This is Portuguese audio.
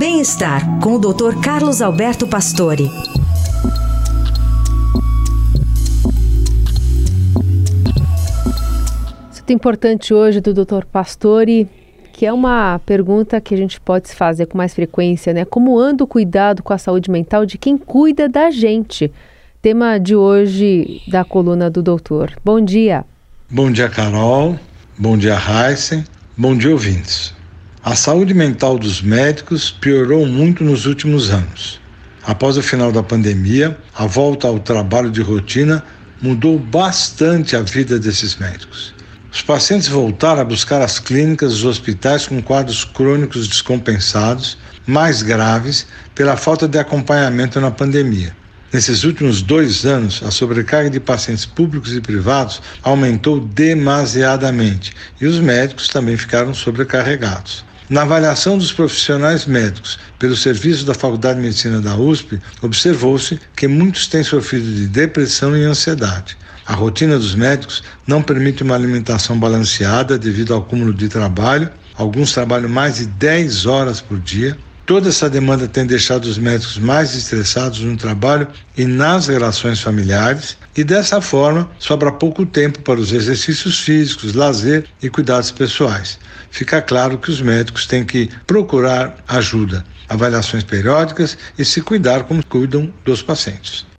Bem-estar com o Dr. Carlos Alberto Pastore. Isso é importante hoje do Dr. Pastore, que é uma pergunta que a gente pode se fazer com mais frequência, né? Como anda o cuidado com a saúde mental de quem cuida da gente? Tema de hoje da coluna do doutor. Bom dia. Bom dia, Carol. Bom dia, Heisen. Bom dia, ouvintes. A saúde mental dos médicos piorou muito nos últimos anos. Após o final da pandemia, a volta ao trabalho de rotina mudou bastante a vida desses médicos. Os pacientes voltaram a buscar as clínicas os hospitais com quadros crônicos descompensados, mais graves, pela falta de acompanhamento na pandemia. Nesses últimos dois anos, a sobrecarga de pacientes públicos e privados aumentou demasiadamente e os médicos também ficaram sobrecarregados. Na avaliação dos profissionais médicos pelo serviço da Faculdade de Medicina da USP, observou-se que muitos têm sofrido de depressão e ansiedade. A rotina dos médicos não permite uma alimentação balanceada devido ao acúmulo de trabalho. Alguns trabalham mais de 10 horas por dia. Toda essa demanda tem deixado os médicos mais estressados no trabalho e nas relações familiares, e dessa forma sobra pouco tempo para os exercícios físicos, lazer e cuidados pessoais. Fica claro que os médicos têm que procurar ajuda, avaliações periódicas e se cuidar como cuidam dos pacientes.